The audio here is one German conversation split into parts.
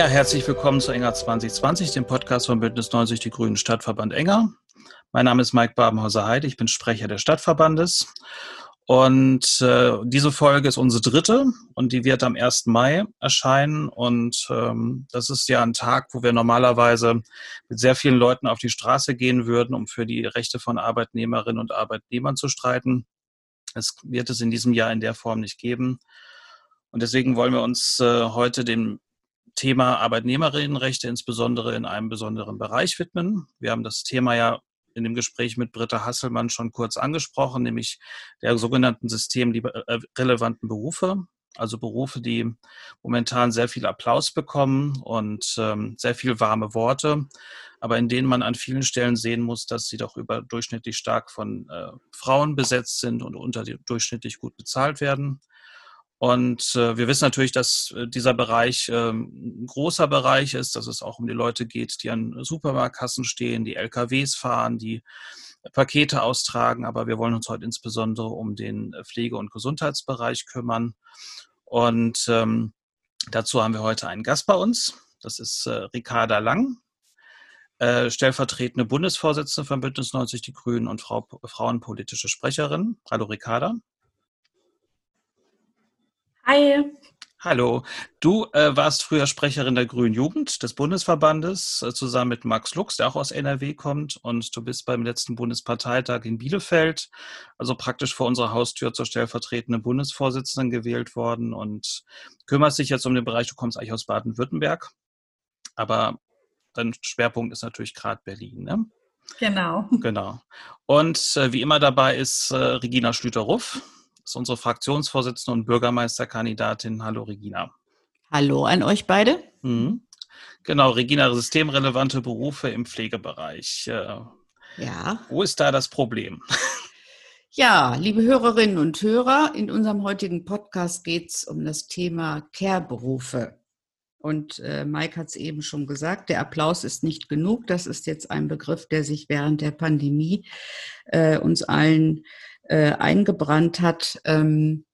Ja, herzlich willkommen zu Enger 2020, dem Podcast von Bündnis 90 Die Grünen Stadtverband Enger. Mein Name ist Mike Babenhauser-Heide, ich bin Sprecher des Stadtverbandes. Und äh, diese Folge ist unsere dritte und die wird am 1. Mai erscheinen. Und ähm, das ist ja ein Tag, wo wir normalerweise mit sehr vielen Leuten auf die Straße gehen würden, um für die Rechte von Arbeitnehmerinnen und Arbeitnehmern zu streiten. Es wird es in diesem Jahr in der Form nicht geben. Und deswegen wollen wir uns äh, heute dem Thema Arbeitnehmerinnenrechte insbesondere in einem besonderen Bereich widmen. Wir haben das Thema ja in dem Gespräch mit Britta Hasselmann schon kurz angesprochen, nämlich der sogenannten systemrelevanten Berufe. Also Berufe, die momentan sehr viel Applaus bekommen und ähm, sehr viel warme Worte, aber in denen man an vielen Stellen sehen muss, dass sie doch überdurchschnittlich stark von äh, Frauen besetzt sind und unterdurchschnittlich gut bezahlt werden. Und äh, wir wissen natürlich, dass äh, dieser Bereich äh, ein großer Bereich ist, dass es auch um die Leute geht, die an Supermarktkassen stehen, die LKWs fahren, die Pakete austragen. Aber wir wollen uns heute insbesondere um den Pflege- und Gesundheitsbereich kümmern. Und ähm, dazu haben wir heute einen Gast bei uns. Das ist äh, Ricarda Lang, äh, stellvertretende Bundesvorsitzende von Bündnis 90 Die Grünen und Frau, Frauenpolitische Sprecherin. Hallo Ricarda. Hi. Hallo. Du äh, warst früher Sprecherin der Grünen Jugend des Bundesverbandes, äh, zusammen mit Max Lux, der auch aus NRW kommt. Und du bist beim letzten Bundesparteitag in Bielefeld, also praktisch vor unserer Haustür zur stellvertretenden Bundesvorsitzenden gewählt worden und kümmerst dich jetzt um den Bereich, du kommst eigentlich aus Baden-Württemberg. Aber dein Schwerpunkt ist natürlich gerade Berlin, ne? Genau. Genau. Und äh, wie immer dabei ist äh, Regina Schlüter-Ruff ist unsere Fraktionsvorsitzende und Bürgermeisterkandidatin. Hallo Regina. Hallo an euch beide. Mhm. Genau, Regina, systemrelevante Berufe im Pflegebereich. Äh, ja. Wo ist da das Problem? Ja, liebe Hörerinnen und Hörer, in unserem heutigen Podcast geht es um das Thema Care-Berufe. Und äh, Mike hat es eben schon gesagt, der Applaus ist nicht genug. Das ist jetzt ein Begriff, der sich während der Pandemie äh, uns allen äh, eingebrannt hat. Ähm,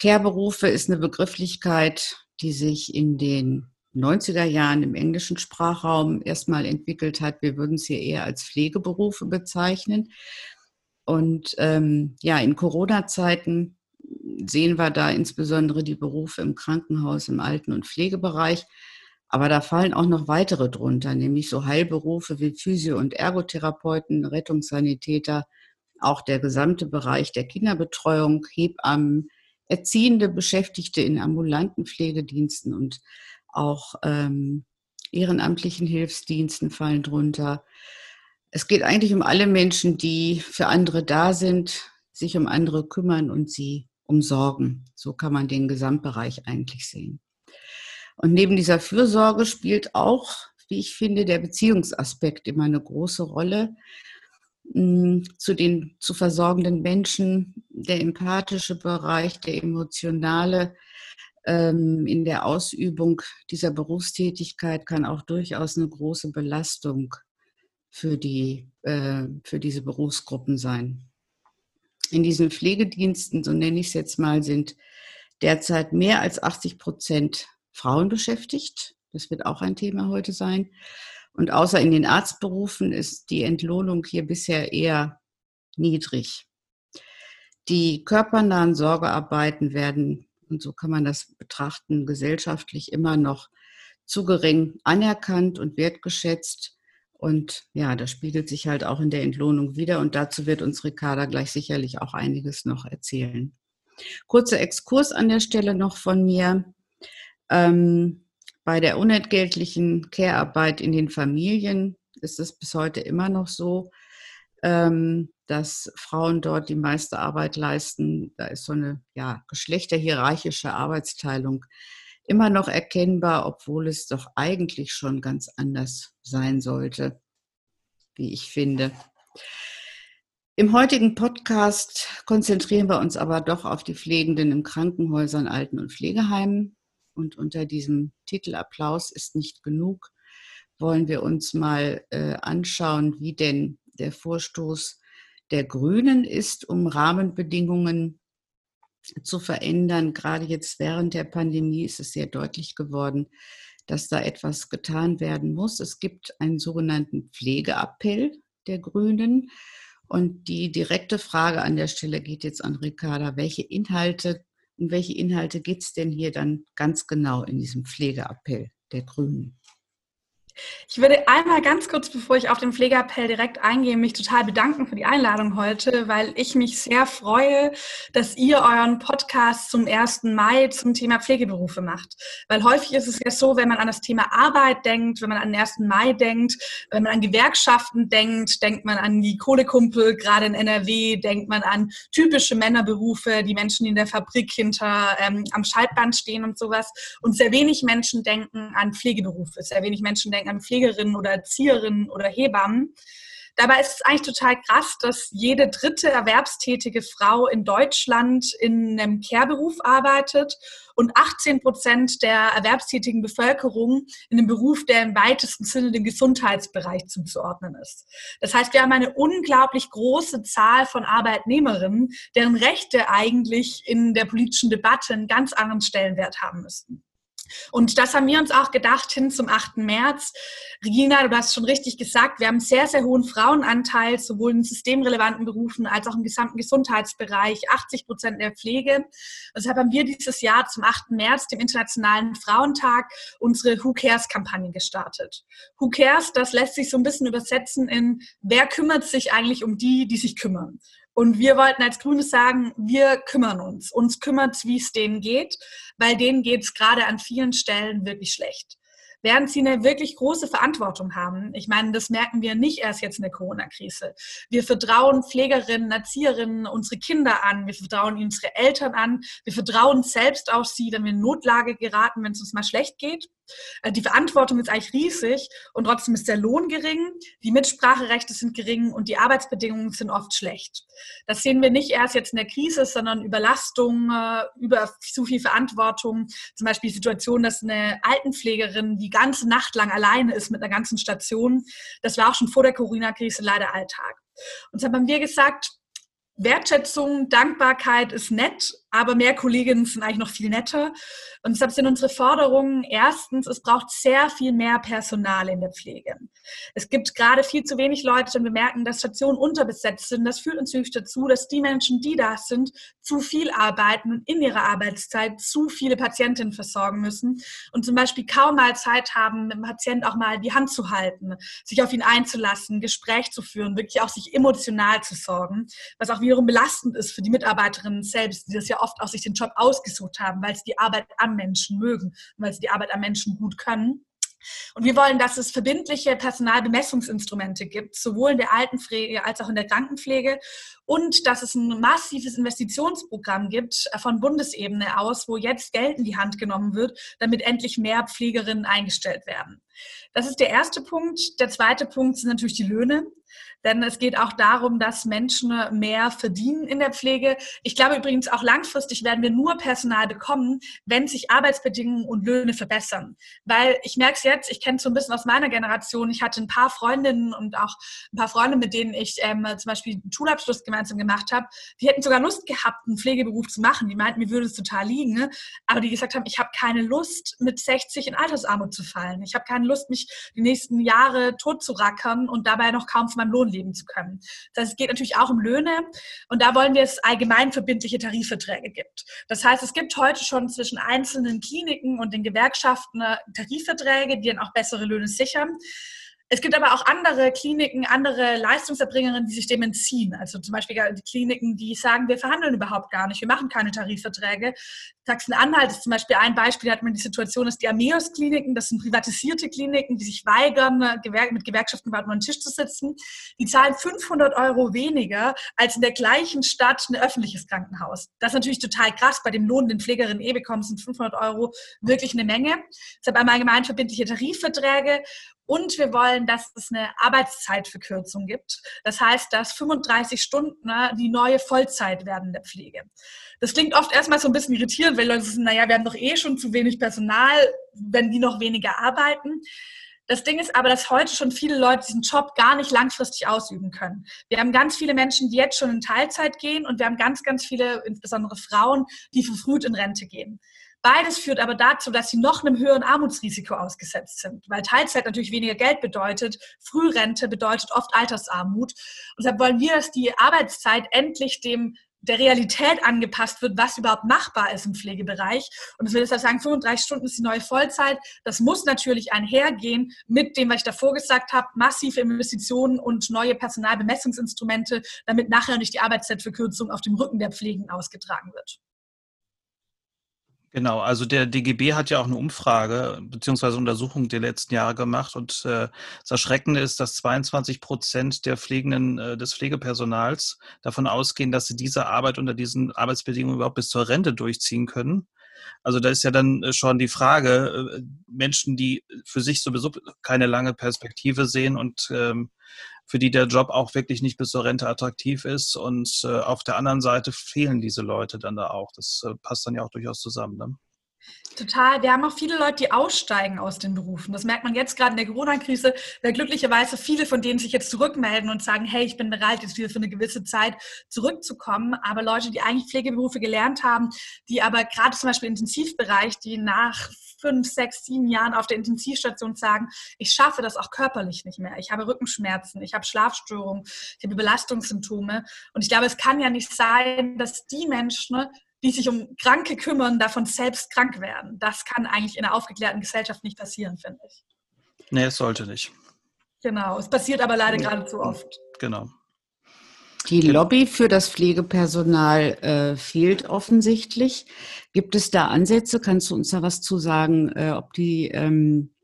Care-Berufe ist eine Begrifflichkeit, die sich in den 90er Jahren im englischen Sprachraum erstmal entwickelt hat. Wir würden es hier eher als Pflegeberufe bezeichnen. Und ähm, ja, in Corona-Zeiten sehen wir da insbesondere die Berufe im Krankenhaus, im Alten- und Pflegebereich. Aber da fallen auch noch weitere drunter, nämlich so Heilberufe wie Physio- und Ergotherapeuten, Rettungssanitäter, auch der gesamte Bereich der Kinderbetreuung, Hebammen, erziehende Beschäftigte in ambulanten Pflegediensten und auch ähm, ehrenamtlichen Hilfsdiensten fallen drunter. Es geht eigentlich um alle Menschen, die für andere da sind, sich um andere kümmern und sie umsorgen. So kann man den Gesamtbereich eigentlich sehen. Und neben dieser Fürsorge spielt auch, wie ich finde, der Beziehungsaspekt immer eine große Rolle zu den zu versorgenden Menschen, der empathische Bereich, der emotionale ähm, in der Ausübung dieser Berufstätigkeit kann auch durchaus eine große Belastung für, die, äh, für diese Berufsgruppen sein. In diesen Pflegediensten, so nenne ich es jetzt mal, sind derzeit mehr als 80 Prozent Frauen beschäftigt. Das wird auch ein Thema heute sein. Und außer in den Arztberufen ist die Entlohnung hier bisher eher niedrig. Die körpernahen Sorgearbeiten werden, und so kann man das betrachten, gesellschaftlich immer noch zu gering anerkannt und wertgeschätzt. Und ja, das spiegelt sich halt auch in der Entlohnung wieder. Und dazu wird uns Ricarda gleich sicherlich auch einiges noch erzählen. Kurzer Exkurs an der Stelle noch von mir. Ähm, bei der unentgeltlichen Care-Arbeit in den Familien ist es bis heute immer noch so, ähm, dass Frauen dort die meiste Arbeit leisten. Da ist so eine ja, geschlechterhierarchische Arbeitsteilung immer noch erkennbar, obwohl es doch eigentlich schon ganz anders sein sollte, wie ich finde. Im heutigen Podcast konzentrieren wir uns aber doch auf die Pflegenden in Krankenhäusern, Alten- und Pflegeheimen. Und unter diesem Titel Applaus ist nicht genug, wollen wir uns mal äh, anschauen, wie denn der Vorstoß der Grünen ist, um Rahmenbedingungen zu verändern. Gerade jetzt während der Pandemie ist es sehr deutlich geworden, dass da etwas getan werden muss. Es gibt einen sogenannten Pflegeappell der Grünen. Und die direkte Frage an der Stelle geht jetzt an Ricarda. Welche Inhalte, um welche Inhalte geht es denn hier dann ganz genau in diesem Pflegeappell der Grünen? Ich würde einmal ganz kurz, bevor ich auf den Pflegeappell direkt eingehe, mich total bedanken für die Einladung heute, weil ich mich sehr freue, dass ihr euren Podcast zum 1. Mai zum Thema Pflegeberufe macht. Weil häufig ist es ja so, wenn man an das Thema Arbeit denkt, wenn man an den 1. Mai denkt, wenn man an Gewerkschaften denkt, denkt man an die Kohlekumpel, gerade in NRW, denkt man an typische Männerberufe, die Menschen, die in der Fabrik hinter ähm, am Schaltband stehen und sowas. Und sehr wenig Menschen denken an Pflegeberufe, sehr wenig Menschen denken denken an Pflegerinnen oder Erzieherinnen oder Hebammen. Dabei ist es eigentlich total krass, dass jede dritte erwerbstätige Frau in Deutschland in einem Care-Beruf arbeitet und 18 Prozent der erwerbstätigen Bevölkerung in einem Beruf, der im weitesten Sinne dem Gesundheitsbereich zuzuordnen ist. Das heißt, wir haben eine unglaublich große Zahl von Arbeitnehmerinnen, deren Rechte eigentlich in der politischen Debatte einen ganz anderen Stellenwert haben müssten. Und das haben wir uns auch gedacht hin zum 8. März. Regina, du hast schon richtig gesagt, wir haben einen sehr, sehr hohen Frauenanteil, sowohl in systemrelevanten Berufen als auch im gesamten Gesundheitsbereich, 80 Prozent der Pflege. Deshalb haben wir dieses Jahr zum 8. März, dem Internationalen Frauentag, unsere Who Cares-Kampagne gestartet. Who Cares, das lässt sich so ein bisschen übersetzen in, wer kümmert sich eigentlich um die, die sich kümmern. Und wir wollten als Grünes sagen, wir kümmern uns. Uns kümmert es, wie es denen geht, weil denen geht es gerade an vielen Stellen wirklich schlecht während sie eine wirklich große Verantwortung haben. Ich meine, das merken wir nicht erst jetzt in der Corona-Krise. Wir vertrauen Pflegerinnen, Erzieherinnen, unsere Kinder an, wir vertrauen unsere Eltern an, wir vertrauen selbst auf sie, wenn wir in Notlage geraten, wenn es uns mal schlecht geht. Äh, die Verantwortung ist eigentlich riesig und trotzdem ist der Lohn gering, die Mitspracherechte sind gering und die Arbeitsbedingungen sind oft schlecht. Das sehen wir nicht erst jetzt in der Krise, sondern Überlastung, äh, über zu viel Verantwortung. Zum Beispiel die Situation, dass eine Altenpflegerin die ganze Nacht lang alleine ist mit einer ganzen Station. Das war auch schon vor der Corona-Krise leider Alltag. Und deshalb haben wir gesagt, Wertschätzung, Dankbarkeit ist nett, aber mehr Kolleginnen sind eigentlich noch viel netter. Und deshalb sind unsere Forderungen erstens, es braucht sehr viel mehr Personal in der Pflege. Es gibt gerade viel zu wenig Leute und wir merken, dass Stationen unterbesetzt sind. Das führt natürlich dazu, dass die Menschen, die da sind, zu viel arbeiten und in ihrer Arbeitszeit zu viele Patientinnen versorgen müssen und zum Beispiel kaum mal Zeit haben, mit dem Patienten auch mal die Hand zu halten, sich auf ihn einzulassen, Gespräch zu führen, wirklich auch sich emotional zu sorgen, was auch wiederum belastend ist für die Mitarbeiterinnen selbst, die das ja oft auch sich den Job ausgesucht haben, weil sie die Arbeit am Menschen mögen und weil sie die Arbeit am Menschen gut können. Und wir wollen, dass es verbindliche Personalbemessungsinstrumente gibt, sowohl in der Altenpflege als auch in der Krankenpflege und dass es ein massives Investitionsprogramm gibt äh, von Bundesebene aus, wo jetzt Geld in die Hand genommen wird, damit endlich mehr Pflegerinnen eingestellt werden. Das ist der erste Punkt. Der zweite Punkt sind natürlich die Löhne. Denn es geht auch darum, dass Menschen mehr verdienen in der Pflege. Ich glaube übrigens auch langfristig werden wir nur Personal bekommen, wenn sich Arbeitsbedingungen und Löhne verbessern. Weil ich merke es jetzt, ich kenne es so ein bisschen aus meiner Generation. Ich hatte ein paar Freundinnen und auch ein paar Freunde, mit denen ich ähm, zum Beispiel einen Schulabschluss gemeinsam gemacht habe. Die hätten sogar Lust gehabt, einen Pflegeberuf zu machen. Die meinten, mir würde es total liegen. Ne? Aber die gesagt haben, ich habe keine Lust, mit 60 in Altersarmut zu fallen. Ich habe keine Lust, mich die nächsten Jahre tot zu rackern und dabei noch kaum von meinem Lohn leben zu können. Das heißt, es geht natürlich auch um Löhne und da wollen wir es allgemein verbindliche Tarifverträge gibt. Das heißt, es gibt heute schon zwischen einzelnen Kliniken und den Gewerkschaften Tarifverträge, die dann auch bessere Löhne sichern. Es gibt aber auch andere Kliniken, andere Leistungserbringerinnen, die sich dem entziehen. Also zum Beispiel Kliniken, die sagen, wir verhandeln überhaupt gar nicht, wir machen keine Tarifverträge. Sachsen-Anhalt ist zum Beispiel ein Beispiel, da hat man die Situation, dass die Ameos-Kliniken, das sind privatisierte Kliniken, die sich weigern, mit Gewerkschaften an einen Tisch zu sitzen, die zahlen 500 Euro weniger als in der gleichen Stadt ein öffentliches Krankenhaus. Das ist natürlich total krass. Bei dem Lohn, den Pflegerinnen eh bekommen, sind 500 Euro wirklich eine Menge. Deshalb einmal allgemeinverbindliche Tarifverträge und wir wollen, dass es eine Arbeitszeitverkürzung gibt. Das heißt, dass 35 Stunden ne, die neue Vollzeit werden der Pflege. Das klingt oft erstmal so ein bisschen irritierend, weil Leute sagen, naja, wir haben doch eh schon zu wenig Personal, wenn die noch weniger arbeiten. Das Ding ist aber, dass heute schon viele Leute diesen Job gar nicht langfristig ausüben können. Wir haben ganz viele Menschen, die jetzt schon in Teilzeit gehen und wir haben ganz, ganz viele, insbesondere Frauen, die verfrüht in Rente gehen. Beides führt aber dazu, dass sie noch einem höheren Armutsrisiko ausgesetzt sind, weil Teilzeit natürlich weniger Geld bedeutet, Frührente bedeutet oft Altersarmut. Und deshalb wollen wir, dass die Arbeitszeit endlich dem der Realität angepasst wird, was überhaupt machbar ist im Pflegebereich. Und ich will deshalb sagen, 35 Stunden ist die neue Vollzeit. Das muss natürlich einhergehen mit dem, was ich davor gesagt habe, massive Investitionen und neue Personalbemessungsinstrumente, damit nachher nicht die Arbeitszeitverkürzung auf dem Rücken der Pflegen ausgetragen wird. Genau, also der DGB hat ja auch eine Umfrage beziehungsweise Untersuchung der letzten Jahre gemacht und äh, das Erschreckende ist, dass 22 Prozent der Pflegenden äh, des Pflegepersonals davon ausgehen, dass sie diese Arbeit unter diesen Arbeitsbedingungen überhaupt bis zur Rente durchziehen können. Also da ist ja dann äh, schon die Frage, äh, Menschen, die für sich sowieso keine lange Perspektive sehen und ähm, für die der Job auch wirklich nicht bis zur Rente attraktiv ist. Und äh, auf der anderen Seite fehlen diese Leute dann da auch. Das äh, passt dann ja auch durchaus zusammen. Ne? Total. Wir haben auch viele Leute, die aussteigen aus den Berufen. Das merkt man jetzt gerade in der Corona-Krise, weil glücklicherweise viele von denen sich jetzt zurückmelden und sagen, hey, ich bin bereit, jetzt wieder für eine gewisse Zeit zurückzukommen. Aber Leute, die eigentlich Pflegeberufe gelernt haben, die aber gerade zum Beispiel im Intensivbereich, die nach fünf, sechs, sieben Jahren auf der Intensivstation sagen, ich schaffe das auch körperlich nicht mehr. Ich habe Rückenschmerzen, ich habe Schlafstörungen, ich habe Belastungssymptome. Und ich glaube, es kann ja nicht sein, dass die Menschen, die sich um Kranke kümmern, davon selbst krank werden. Das kann eigentlich in einer aufgeklärten Gesellschaft nicht passieren, finde ich. Nee, es sollte nicht. Genau, es passiert aber leider gerade zu oft. Genau. Die Lobby für das Pflegepersonal äh, fehlt offensichtlich. Gibt es da Ansätze? Kannst du uns da was zu sagen, äh, ob die, ähm,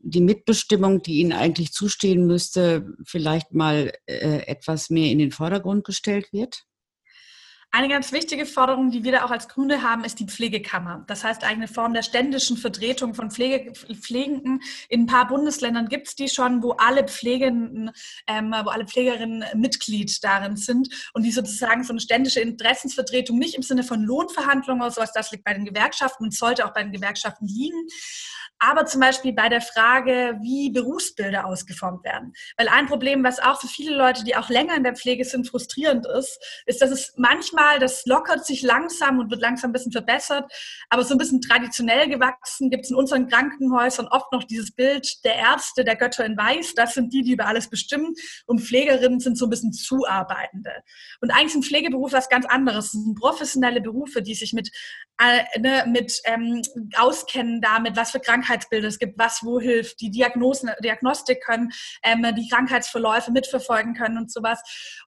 die Mitbestimmung, die ihnen eigentlich zustehen müsste, vielleicht mal äh, etwas mehr in den Vordergrund gestellt wird? Eine ganz wichtige Forderung, die wir da auch als Grüne haben, ist die Pflegekammer. Das heißt, eine Form der ständischen Vertretung von Pflege, Pflegenden. In ein paar Bundesländern gibt es die schon, wo alle Pflegenden, ähm, wo alle Pflegerinnen Mitglied darin sind und die sozusagen so eine ständische Interessensvertretung nicht im Sinne von Lohnverhandlungen oder sowas, das liegt bei den Gewerkschaften und sollte auch bei den Gewerkschaften liegen, aber zum Beispiel bei der Frage, wie Berufsbilder ausgeformt werden. Weil ein Problem, was auch für viele Leute, die auch länger in der Pflege sind, frustrierend ist, ist, dass es manchmal, das lockert sich langsam und wird langsam ein bisschen verbessert, aber so ein bisschen traditionell gewachsen gibt es in unseren Krankenhäusern oft noch dieses Bild der Ärzte, der Götter in Weiß, das sind die, die über alles bestimmen und Pflegerinnen sind so ein bisschen Zuarbeitende. Und eigentlich sind Pflegeberufe was ganz anderes. Das sind professionelle Berufe, die sich mit, äh, ne, mit ähm, auskennen damit, was für Krankheitsbilder es gibt, was wo hilft, die Diagnosen, Diagnostik können, ähm, die Krankheitsverläufe mitverfolgen können und sowas.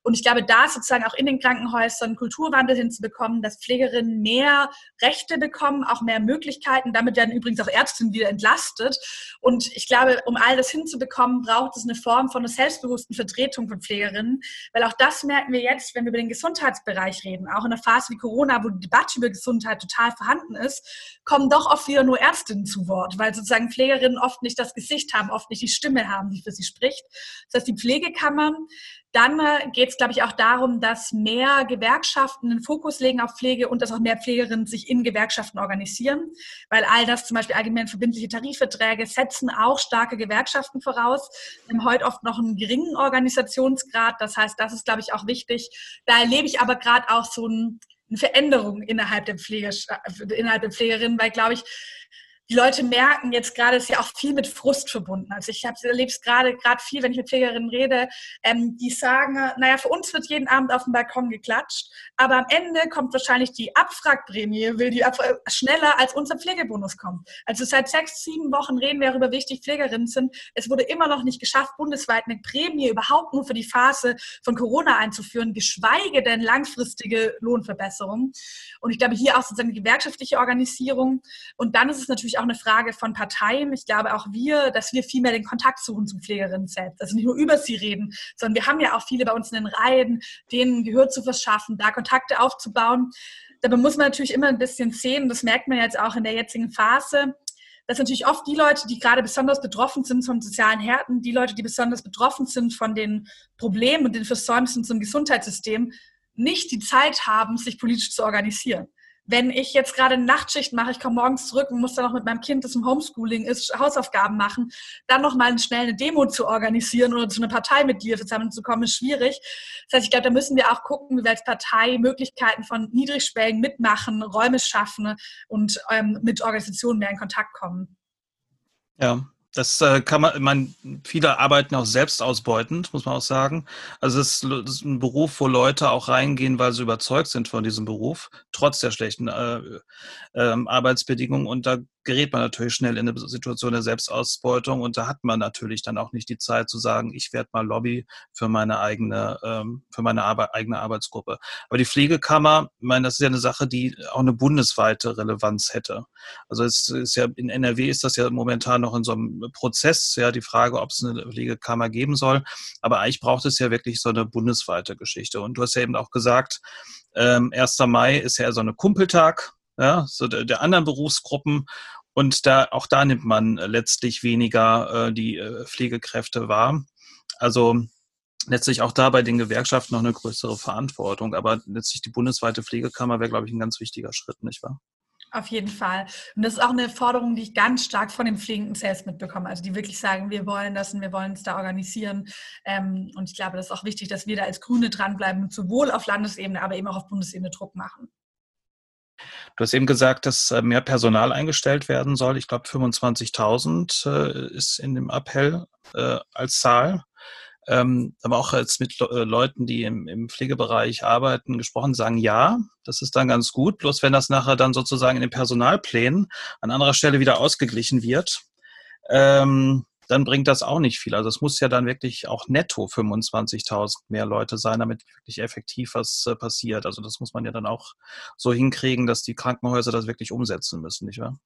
Und ich glaube, da sozusagen auch in den Krankenhäusern Kulturwandel hinzubekommen, dass Pflegerinnen mehr Rechte bekommen, auch mehr Möglichkeiten. Damit werden übrigens auch Ärztinnen wieder entlastet. Und ich glaube, um all das hinzubekommen, braucht es eine Form von einer selbstbewussten Vertretung von Pflegerinnen, weil auch das merken wir jetzt, wenn wir über den Gesundheitsbereich reden, auch in einer Phase wie Corona, wo die Debatte über Gesundheit total vorhanden ist, kommen doch oft wieder nur Ärztinnen zu Wort, weil sozusagen Pflegerinnen oft nicht das Gesicht haben, oft nicht die Stimme haben, die für sie spricht. Das heißt, die Pflegekammern. Dann äh, geht es, glaube ich, auch darum, dass mehr Gewerkschaften den Fokus legen auf Pflege und dass auch mehr Pflegerinnen sich in Gewerkschaften organisieren, weil all das, zum Beispiel allgemein verbindliche Tarifverträge, setzen auch starke Gewerkschaften voraus. Wir haben heute oft noch einen geringen Organisationsgrad. Das heißt, das ist, glaube ich, auch wichtig. Da erlebe ich aber gerade auch so ein, eine Veränderung innerhalb der, Pflege, innerhalb der Pflegerinnen, weil, glaube ich, die Leute merken jetzt gerade, ist ja auch viel mit Frust verbunden. Also ich erlebe es gerade gerade viel, wenn ich mit Pflegerinnen rede, ähm, die sagen, naja, für uns wird jeden Abend auf dem Balkon geklatscht, aber am Ende kommt wahrscheinlich die Abfragprämie, will die schneller als unser Pflegebonus kommt. Also seit sechs, sieben Wochen reden wir darüber, wie wichtig Pflegerinnen sind. Es wurde immer noch nicht geschafft, bundesweit eine Prämie überhaupt nur für die Phase von Corona einzuführen, geschweige denn langfristige Lohnverbesserungen. Und ich glaube, hier auch sozusagen die gewerkschaftliche Organisierung. Und dann ist es natürlich natürlich auch eine Frage von Parteien. Ich glaube auch wir, dass wir viel mehr den Kontakt suchen zu Pflegerinnen selbst. Also nicht nur über sie reden, sondern wir haben ja auch viele bei uns in den Reihen, denen Gehör zu verschaffen, da Kontakte aufzubauen. Dabei muss man natürlich immer ein bisschen sehen, das merkt man jetzt auch in der jetzigen Phase, dass natürlich oft die Leute, die gerade besonders betroffen sind von sozialen Härten, die Leute, die besonders betroffen sind von den Problemen und den Versäumnissen zum Gesundheitssystem, nicht die Zeit haben, sich politisch zu organisieren. Wenn ich jetzt gerade eine Nachtschicht mache, ich komme morgens zurück und muss dann noch mit meinem Kind, das im Homeschooling ist, Hausaufgaben machen, dann nochmal schnell eine Demo zu organisieren oder zu einer Partei mit dir zusammenzukommen, ist schwierig. Das heißt, ich glaube, da müssen wir auch gucken, wie wir als Partei Möglichkeiten von Niedrigschwellen mitmachen, Räume schaffen und ähm, mit Organisationen mehr in Kontakt kommen. Ja, das äh, kann man, man, viele arbeiten auch selbst ausbeutend, muss man auch sagen. Also es ist, ist, ein Beruf, wo Leute auch reingehen, weil sie überzeugt sind von diesem Beruf, trotz der schlechten äh, äh, Arbeitsbedingungen. Und da gerät man natürlich schnell in eine Situation der Selbstausbeutung und da hat man natürlich dann auch nicht die Zeit zu sagen, ich werde mal Lobby für meine eigene, ähm, für meine Arbe eigene Arbeitsgruppe. Aber die Pflegekammer, ich meine, das ist ja eine Sache, die auch eine bundesweite Relevanz hätte. Also es ist ja in NRW ist das ja momentan noch in so einem Prozess, ja, die Frage, ob es eine Pflegekammer geben soll. Aber eigentlich braucht es ja wirklich so eine bundesweite Geschichte. Und du hast ja eben auch gesagt, ähm, 1. Mai ist ja so eine Kumpeltag ja, so der, der anderen Berufsgruppen. Und da, auch da nimmt man letztlich weniger äh, die äh, Pflegekräfte wahr. Also letztlich auch da bei den Gewerkschaften noch eine größere Verantwortung. Aber letztlich die bundesweite Pflegekammer wäre, glaube ich, ein ganz wichtiger Schritt, nicht wahr? Auf jeden Fall. Und das ist auch eine Forderung, die ich ganz stark von den Pflegenden selbst mitbekomme. Also die wirklich sagen, wir wollen das und wir wollen es da organisieren. Ähm, und ich glaube, das ist auch wichtig, dass wir da als Grüne dranbleiben und sowohl auf Landesebene, aber eben auch auf Bundesebene Druck machen. Du hast eben gesagt, dass äh, mehr Personal eingestellt werden soll. Ich glaube, 25.000 äh, ist in dem Appell äh, als Zahl. Ähm, aber auch jetzt mit Leuten, die im, im, Pflegebereich arbeiten, gesprochen, sagen ja, das ist dann ganz gut. Bloß wenn das nachher dann sozusagen in den Personalplänen an anderer Stelle wieder ausgeglichen wird, ähm, dann bringt das auch nicht viel. Also es muss ja dann wirklich auch netto 25.000 mehr Leute sein, damit wirklich effektiv was äh, passiert. Also das muss man ja dann auch so hinkriegen, dass die Krankenhäuser das wirklich umsetzen müssen, nicht wahr?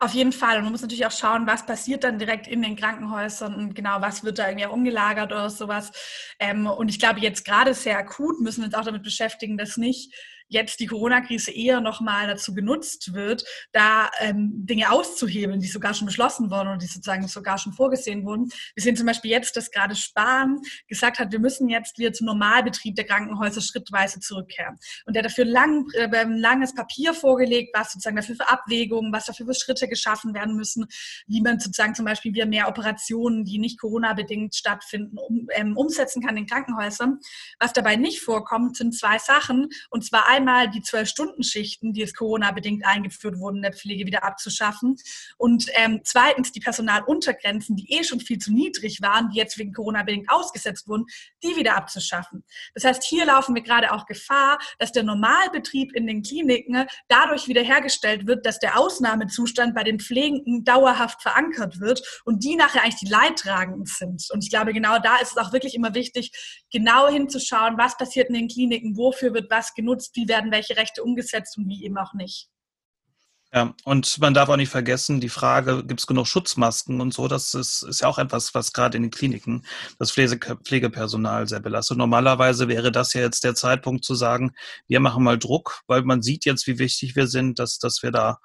Auf jeden Fall. Und man muss natürlich auch schauen, was passiert dann direkt in den Krankenhäusern und genau, was wird da irgendwie auch umgelagert oder sowas. Ähm, und ich glaube, jetzt gerade sehr akut müssen wir uns auch damit beschäftigen, dass nicht jetzt die Corona-Krise eher nochmal dazu genutzt wird, da ähm, Dinge auszuhebeln, die sogar schon beschlossen wurden und die sozusagen sogar schon vorgesehen wurden. Wir sehen zum Beispiel jetzt, dass gerade Spahn gesagt hat, wir müssen jetzt wieder zum Normalbetrieb der Krankenhäuser schrittweise zurückkehren. Und der dafür lang, äh, ein langes Papier vorgelegt, was sozusagen dafür für Abwägungen, was dafür für Schritte geschaffen werden müssen, wie man sozusagen zum Beispiel wieder mehr Operationen, die nicht Corona-bedingt stattfinden, um, ähm, umsetzen kann in Krankenhäusern. Was dabei nicht vorkommt, sind zwei Sachen. Und zwar einmal einmal die Zwölf-Stunden-Schichten, die jetzt Corona-bedingt eingeführt wurden, in der Pflege wieder abzuschaffen. Und ähm, zweitens die Personaluntergrenzen, die eh schon viel zu niedrig waren, die jetzt wegen Corona-bedingt ausgesetzt wurden, die wieder abzuschaffen. Das heißt, hier laufen wir gerade auch Gefahr, dass der Normalbetrieb in den Kliniken dadurch wiederhergestellt wird, dass der Ausnahmezustand bei den Pflegenden dauerhaft verankert wird und die nachher eigentlich die Leidtragenden sind. Und ich glaube, genau da ist es auch wirklich immer wichtig, genau hinzuschauen, was passiert in den Kliniken, wofür wird was genutzt, wie werden welche Rechte umgesetzt und wie eben auch nicht. Ja, und man darf auch nicht vergessen, die Frage, gibt es genug Schutzmasken und so, das ist, ist ja auch etwas, was gerade in den Kliniken das Pflege, Pflegepersonal sehr belastet. Normalerweise wäre das ja jetzt der Zeitpunkt zu sagen, wir machen mal Druck, weil man sieht jetzt, wie wichtig wir sind, dass, dass wir da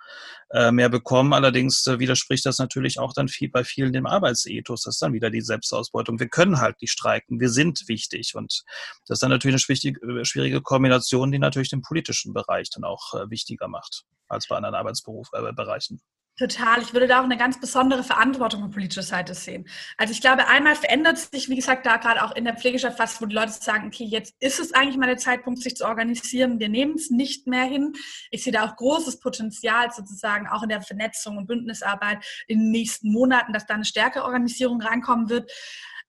äh, mehr bekommen. Allerdings äh, widerspricht das natürlich auch dann viel bei vielen dem Arbeitsethos. Das ist dann wieder die Selbstausbeutung. Wir können halt nicht streiken, wir sind wichtig. Und das ist dann natürlich eine schwierige Kombination, die natürlich den politischen Bereich dann auch äh, wichtiger macht als bei anderen Arbeitsbereichen. Äh, Total. Ich würde da auch eine ganz besondere Verantwortung von politischer Seite sehen. Also ich glaube, einmal verändert sich, wie gesagt, da gerade auch in der Pflegeschaft was, wo die Leute sagen, okay, jetzt ist es eigentlich mal der Zeitpunkt, sich zu organisieren. Wir nehmen es nicht mehr hin. Ich sehe da auch großes Potenzial sozusagen auch in der Vernetzung und Bündnisarbeit in den nächsten Monaten, dass da eine stärkere Organisierung reinkommen wird.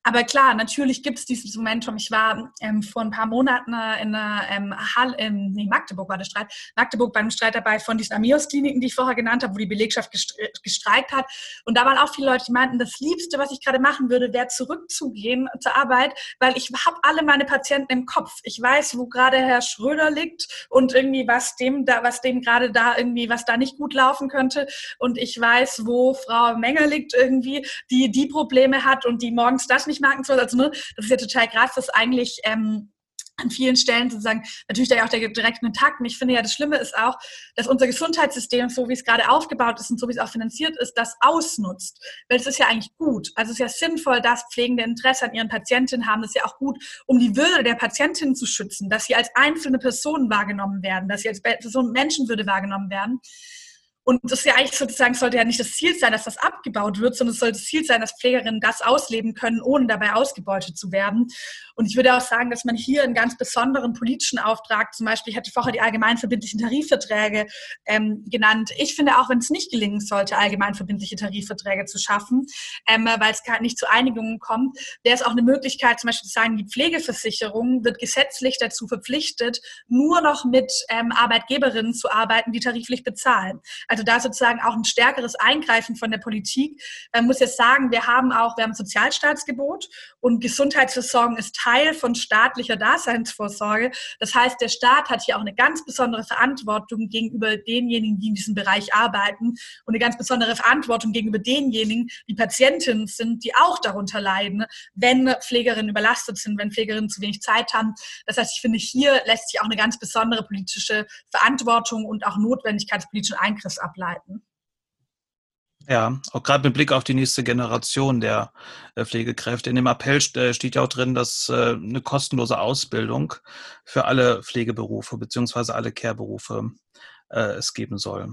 Aber klar, natürlich gibt es dieses Momentum. Ich war ähm, vor ein paar Monaten äh, in einer ähm, Hall, ähm, nee, Magdeburg war der Streit, Magdeburg beim Streit dabei von diesen Amios-Kliniken, die ich vorher genannt habe, wo die Belegschaft gestreikt hat. Und da waren auch viele Leute, die meinten, das Liebste, was ich gerade machen würde, wäre zurückzugehen zur Arbeit, weil ich habe alle meine Patienten im Kopf. Ich weiß, wo gerade Herr Schröder liegt und irgendwie was dem da, was dem gerade da irgendwie, was da nicht gut laufen könnte. Und ich weiß, wo Frau Menger liegt irgendwie, die die Probleme hat und die morgens das nicht merken soll. Also ne, das ist ja total krass, dass eigentlich ähm, an vielen Stellen sozusagen natürlich da ja auch der direkte Kontakt. Und ich finde ja, das Schlimme ist auch, dass unser Gesundheitssystem, so wie es gerade aufgebaut ist und so wie es auch finanziert ist, das ausnutzt. Weil es ist ja eigentlich gut. Also es ist ja sinnvoll, dass Pflegende Interesse an ihren Patientinnen haben. Das ist ja auch gut, um die Würde der Patientin zu schützen, dass sie als einzelne Personen wahrgenommen werden, dass sie als Person Menschenwürde wahrgenommen werden. Und das ist ja eigentlich sozusagen, sollte ja nicht das Ziel sein, dass das abgebaut wird, sondern es sollte das Ziel sein, dass Pflegerinnen das ausleben können, ohne dabei ausgebeutet zu werden. Und ich würde auch sagen, dass man hier einen ganz besonderen politischen Auftrag, zum Beispiel, ich hatte vorher die allgemeinverbindlichen Tarifverträge ähm, genannt. Ich finde auch, wenn es nicht gelingen sollte, allgemeinverbindliche Tarifverträge zu schaffen, ähm, weil es gar nicht zu Einigungen kommt, wäre es auch eine Möglichkeit, zum Beispiel zu sagen, die Pflegeversicherung wird gesetzlich dazu verpflichtet, nur noch mit ähm, Arbeitgeberinnen zu arbeiten, die tariflich bezahlen. Also da sozusagen auch ein stärkeres Eingreifen von der Politik. Man muss jetzt sagen, wir haben auch, wir haben ein Sozialstaatsgebot und Gesundheitsversorgung ist Teil von staatlicher Daseinsvorsorge. Das heißt, der Staat hat hier auch eine ganz besondere Verantwortung gegenüber denjenigen, die in diesem Bereich arbeiten und eine ganz besondere Verantwortung gegenüber denjenigen, die Patientinnen sind, die auch darunter leiden, wenn Pflegerinnen überlastet sind, wenn Pflegerinnen zu wenig Zeit haben. Das heißt, ich finde, hier lässt sich auch eine ganz besondere politische Verantwortung und auch notwendigkeitspolitischen Eingriffs ableiten. Ja, auch gerade mit Blick auf die nächste Generation der äh, Pflegekräfte. In dem Appell äh, steht ja auch drin, dass äh, eine kostenlose Ausbildung für alle Pflegeberufe beziehungsweise alle Care-Berufe es geben soll.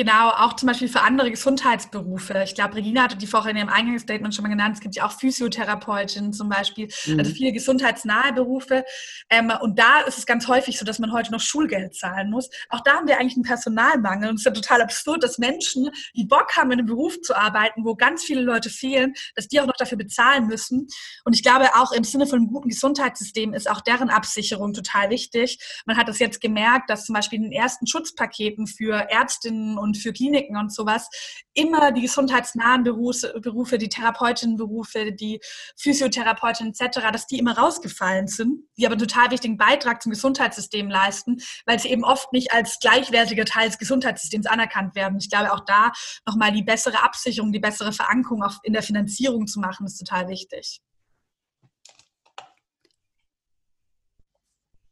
Genau, auch zum Beispiel für andere Gesundheitsberufe. Ich glaube, Regina hatte die vorher in ihrem Eingangsstatement schon mal genannt. Es gibt ja auch Physiotherapeutinnen zum Beispiel, mhm. also viele gesundheitsnahe Berufe. Ähm, und da ist es ganz häufig so, dass man heute noch Schulgeld zahlen muss. Auch da haben wir eigentlich einen Personalmangel. Und es ist ja total absurd, dass Menschen, die Bock haben, in einem Beruf zu arbeiten, wo ganz viele Leute fehlen, dass die auch noch dafür bezahlen müssen. Und ich glaube, auch im Sinne von einem guten Gesundheitssystem ist auch deren Absicherung total wichtig. Man hat das jetzt gemerkt, dass zum Beispiel in den ersten Schutzpaketen für Ärztinnen und für Kliniken und sowas immer die gesundheitsnahen Berufe, die Therapeutinnenberufe, die Physiotherapeutinnen etc., dass die immer rausgefallen sind, die aber einen total wichtigen Beitrag zum Gesundheitssystem leisten, weil sie eben oft nicht als gleichwertiger Teil des Gesundheitssystems anerkannt werden. Ich glaube, auch da nochmal die bessere Absicherung, die bessere Verankerung auch in der Finanzierung zu machen, ist total wichtig.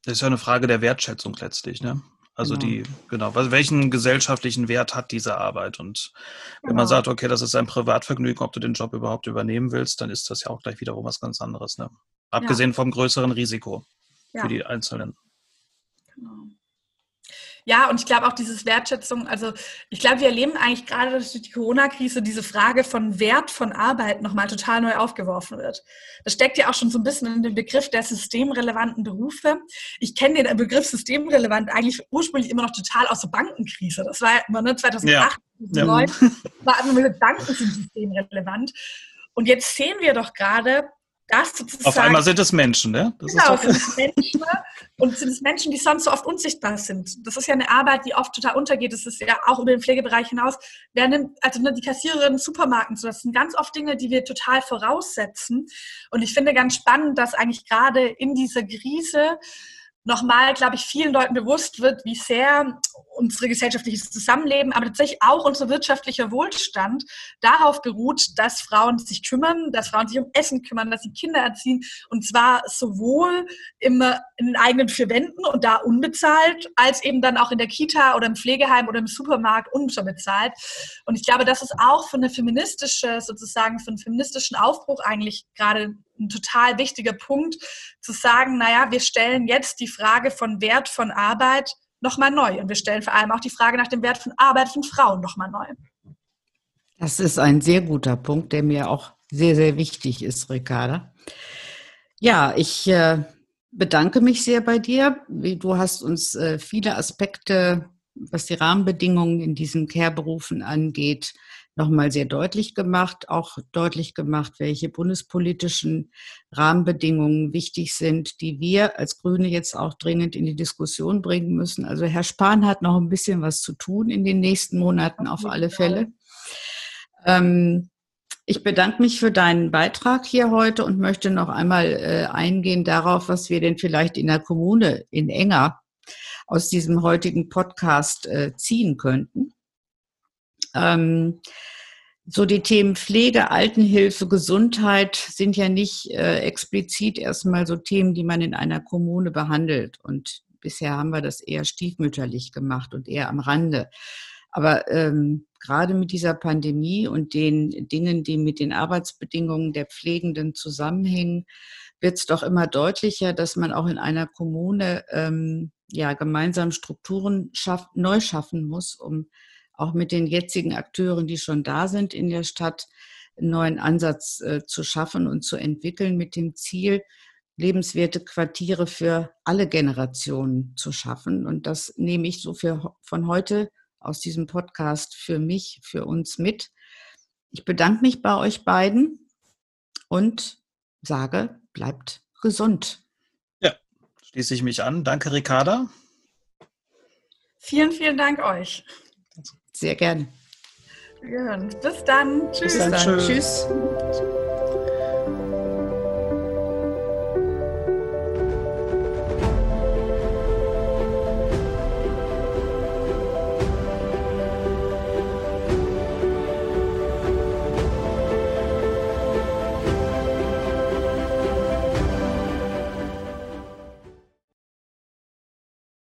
Das ist ja eine Frage der Wertschätzung letztlich, ne? Also genau. die, genau, welchen gesellschaftlichen Wert hat diese Arbeit? Und wenn genau. man sagt, okay, das ist ein Privatvergnügen, ob du den Job überhaupt übernehmen willst, dann ist das ja auch gleich wiederum was ganz anderes. Ne? Abgesehen ja. vom größeren Risiko ja. für die Einzelnen. Genau. Ja, und ich glaube auch dieses Wertschätzung, also ich glaube, wir erleben eigentlich gerade durch die Corona-Krise diese Frage von Wert von Arbeit nochmal total neu aufgeworfen wird. Das steckt ja auch schon so ein bisschen in dem Begriff der systemrelevanten Berufe. Ich kenne den Begriff systemrelevant eigentlich ursprünglich immer noch total aus der Bankenkrise. Das war immer ne, 2008, ja. 2009, ja. war immer Banken sind systemrelevant. Und jetzt sehen wir doch gerade, das sozusagen. Auf einmal sind es Menschen, ne? Das genau, sind es Menschen und sind es Menschen, die sonst so oft unsichtbar sind. Das ist ja eine Arbeit, die oft total untergeht. Das ist ja auch über den Pflegebereich hinaus. Während, also ne, die Kassiererinnen Supermarkten, so, das sind ganz oft Dinge, die wir total voraussetzen. Und ich finde ganz spannend, dass eigentlich gerade in dieser Krise nochmal, glaube ich, vielen Leuten bewusst wird, wie sehr unsere gesellschaftliches Zusammenleben, aber tatsächlich auch unser wirtschaftlicher Wohlstand darauf beruht, dass Frauen sich kümmern, dass Frauen sich um Essen kümmern, dass sie Kinder erziehen und zwar sowohl immer in den eigenen vier Wänden und da unbezahlt, als eben dann auch in der Kita oder im Pflegeheim oder im Supermarkt unbezahlt. Und ich glaube, das ist auch für eine feministische, sozusagen für einen feministischen Aufbruch eigentlich gerade ein total wichtiger Punkt, zu sagen, naja, wir stellen jetzt die Frage von Wert von Arbeit nochmal neu. Und wir stellen vor allem auch die Frage nach dem Wert von Arbeit von Frauen nochmal neu. Das ist ein sehr guter Punkt, der mir auch sehr, sehr wichtig ist, Ricarda. Ja, ich äh, bedanke mich sehr bei dir. Du hast uns äh, viele Aspekte, was die Rahmenbedingungen in diesen Care-Berufen angeht, nochmal sehr deutlich gemacht, auch deutlich gemacht, welche bundespolitischen Rahmenbedingungen wichtig sind, die wir als Grüne jetzt auch dringend in die Diskussion bringen müssen. Also Herr Spahn hat noch ein bisschen was zu tun in den nächsten Monaten auf alle Fälle. Ähm, ich bedanke mich für deinen Beitrag hier heute und möchte noch einmal äh, eingehen darauf, was wir denn vielleicht in der Kommune in Enger aus diesem heutigen Podcast äh, ziehen könnten. Ähm, so die Themen Pflege, Altenhilfe, Gesundheit sind ja nicht äh, explizit erstmal so Themen, die man in einer Kommune behandelt. Und bisher haben wir das eher stiefmütterlich gemacht und eher am Rande. Aber ähm, gerade mit dieser Pandemie und den Dingen, die mit den Arbeitsbedingungen der Pflegenden zusammenhängen, wird es doch immer deutlicher, dass man auch in einer Kommune ähm, ja gemeinsam Strukturen schafft, neu schaffen muss, um auch mit den jetzigen Akteuren, die schon da sind in der Stadt, einen neuen Ansatz äh, zu schaffen und zu entwickeln mit dem Ziel, lebenswerte Quartiere für alle Generationen zu schaffen. Und das nehme ich so für, von heute aus diesem Podcast für mich, für uns mit. Ich bedanke mich bei euch beiden und sage, bleibt gesund. Ja, schließe ich mich an. Danke, Ricarda. Vielen, vielen Dank euch. Sehr gerne. Bis dann. Tschüss. Bis dann. Tschüss.